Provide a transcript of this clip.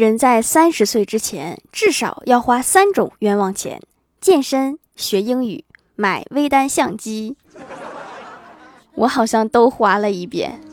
人在三十岁之前至少要花三种冤枉钱健身学英语买微单相机。我好像都花了一遍。